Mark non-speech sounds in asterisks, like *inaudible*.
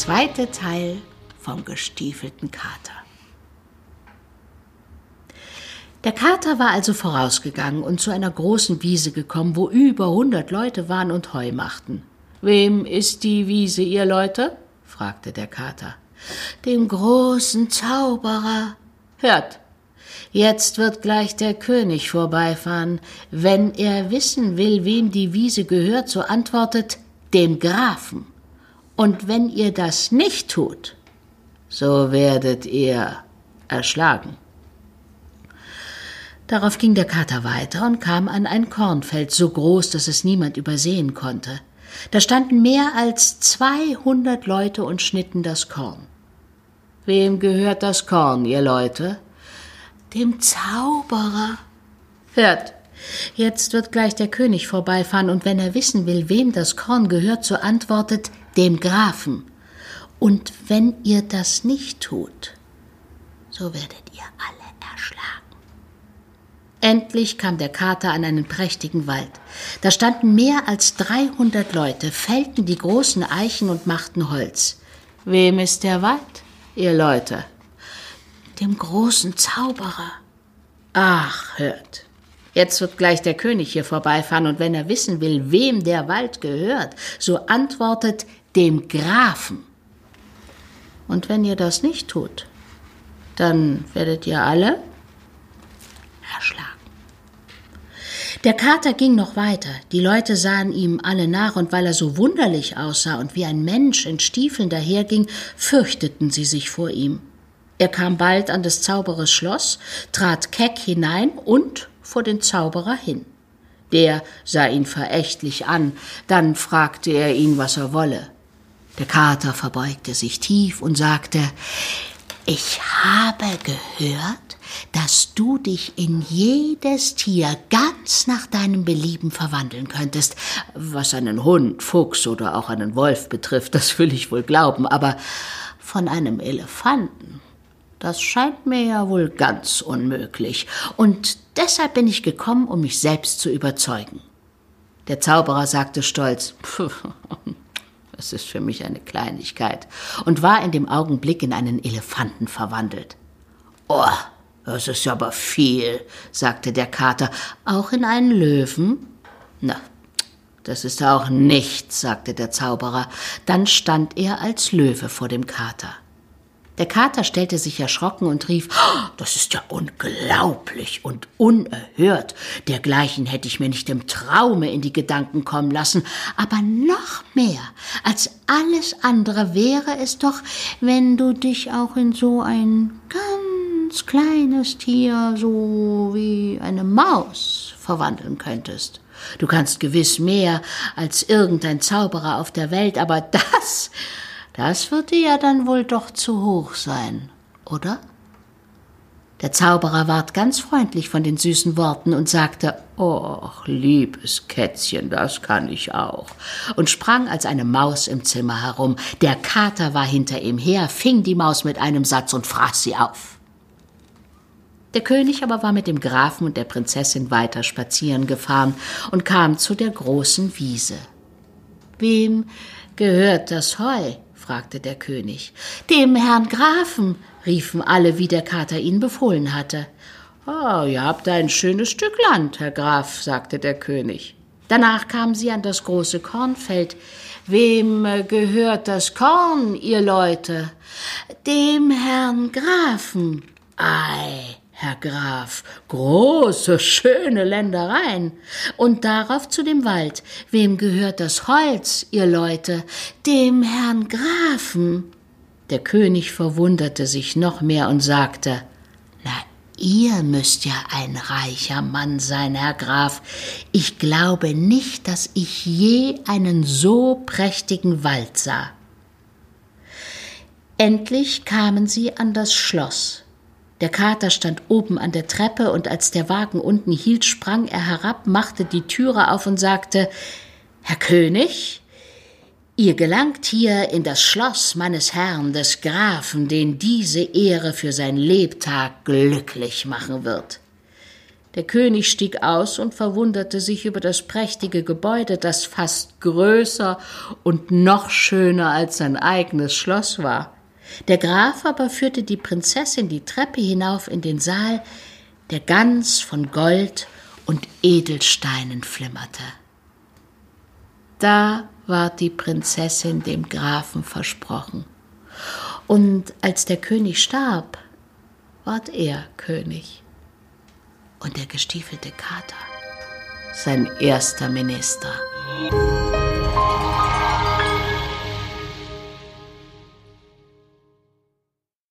zweite Teil vom gestiefelten Kater. Der Kater war also vorausgegangen und zu einer großen Wiese gekommen, wo über hundert Leute waren und Heu machten. Wem ist die Wiese, ihr Leute? fragte der Kater. Dem großen Zauberer. Hört, jetzt wird gleich der König vorbeifahren. Wenn er wissen will, wem die Wiese gehört, so antwortet dem Grafen. Und wenn ihr das nicht tut, so werdet ihr erschlagen. Darauf ging der Kater weiter und kam an ein Kornfeld so groß, dass es niemand übersehen konnte. Da standen mehr als zweihundert Leute und schnitten das Korn. Wem gehört das Korn, ihr Leute? Dem Zauberer. Hört, jetzt wird gleich der König vorbeifahren, und wenn er wissen will, wem das Korn gehört, so antwortet dem Grafen. Und wenn ihr das nicht tut, so werdet ihr alle erschlagen. Endlich kam der Kater an einen prächtigen Wald. Da standen mehr als dreihundert Leute, fällten die großen Eichen und machten Holz. Wem ist der Wald, ihr Leute? Dem großen Zauberer. Ach, hört. Jetzt wird gleich der König hier vorbeifahren, und wenn er wissen will, wem der Wald gehört, so antwortet dem Grafen. Und wenn ihr das nicht tut, dann werdet ihr alle erschlagen. Der Kater ging noch weiter. Die Leute sahen ihm alle nach, und weil er so wunderlich aussah und wie ein Mensch in Stiefeln daherging, fürchteten sie sich vor ihm. Er kam bald an des Zauberers Schloss, trat keck hinein und vor den Zauberer hin. Der sah ihn verächtlich an, dann fragte er ihn, was er wolle. Der Kater verbeugte sich tief und sagte Ich habe gehört, dass du dich in jedes Tier ganz nach deinem Belieben verwandeln könntest. Was einen Hund, Fuchs oder auch einen Wolf betrifft, das will ich wohl glauben, aber von einem Elefanten, das scheint mir ja wohl ganz unmöglich. Und deshalb bin ich gekommen, um mich selbst zu überzeugen. Der Zauberer sagte stolz, *laughs* das ist für mich eine Kleinigkeit, und war in dem Augenblick in einen Elefanten verwandelt. Oh, das ist aber viel, sagte der Kater. Auch in einen Löwen? Na, das ist auch nichts, sagte der Zauberer. Dann stand er als Löwe vor dem Kater. Der Kater stellte sich erschrocken und rief, oh, das ist ja unglaublich und unerhört. Dergleichen hätte ich mir nicht im Traume in die Gedanken kommen lassen. Aber noch mehr als alles andere wäre es doch, wenn du dich auch in so ein ganz kleines Tier, so wie eine Maus, verwandeln könntest. Du kannst gewiss mehr als irgendein Zauberer auf der Welt, aber das das dir ja dann wohl doch zu hoch sein, oder? Der Zauberer ward ganz freundlich von den süßen Worten und sagte, Och, liebes Kätzchen, das kann ich auch, und sprang als eine Maus im Zimmer herum. Der Kater war hinter ihm her, fing die Maus mit einem Satz und fraß sie auf. Der König aber war mit dem Grafen und der Prinzessin weiter spazieren gefahren und kam zu der großen Wiese. Wem gehört das Heu? Fragte der König. Dem Herrn Grafen, riefen alle, wie der Kater ihnen befohlen hatte. Oh, ihr habt ein schönes Stück Land, Herr Graf, sagte der König. Danach kamen sie an das große Kornfeld. Wem gehört das Korn, ihr Leute? Dem Herrn Grafen. Ei, Herr Graf, große, schöne Ländereien. Und darauf zu dem Wald. Wem gehört das Holz, ihr Leute? Dem Herrn Grafen. Der König verwunderte sich noch mehr und sagte, Na, ihr müsst ja ein reicher Mann sein, Herr Graf. Ich glaube nicht, dass ich je einen so prächtigen Wald sah. Endlich kamen sie an das Schloss. Der Kater stand oben an der Treppe, und als der Wagen unten hielt, sprang er herab, machte die Türe auf und sagte Herr König, ihr gelangt hier in das Schloss meines Herrn des Grafen, den diese Ehre für sein Lebtag glücklich machen wird. Der König stieg aus und verwunderte sich über das prächtige Gebäude, das fast größer und noch schöner als sein eigenes Schloss war. Der Graf aber führte die Prinzessin die Treppe hinauf in den Saal, der ganz von Gold und Edelsteinen flimmerte. Da war die Prinzessin dem Grafen versprochen. Und als der König starb, ward er König und der gestiefelte Kater sein erster Minister.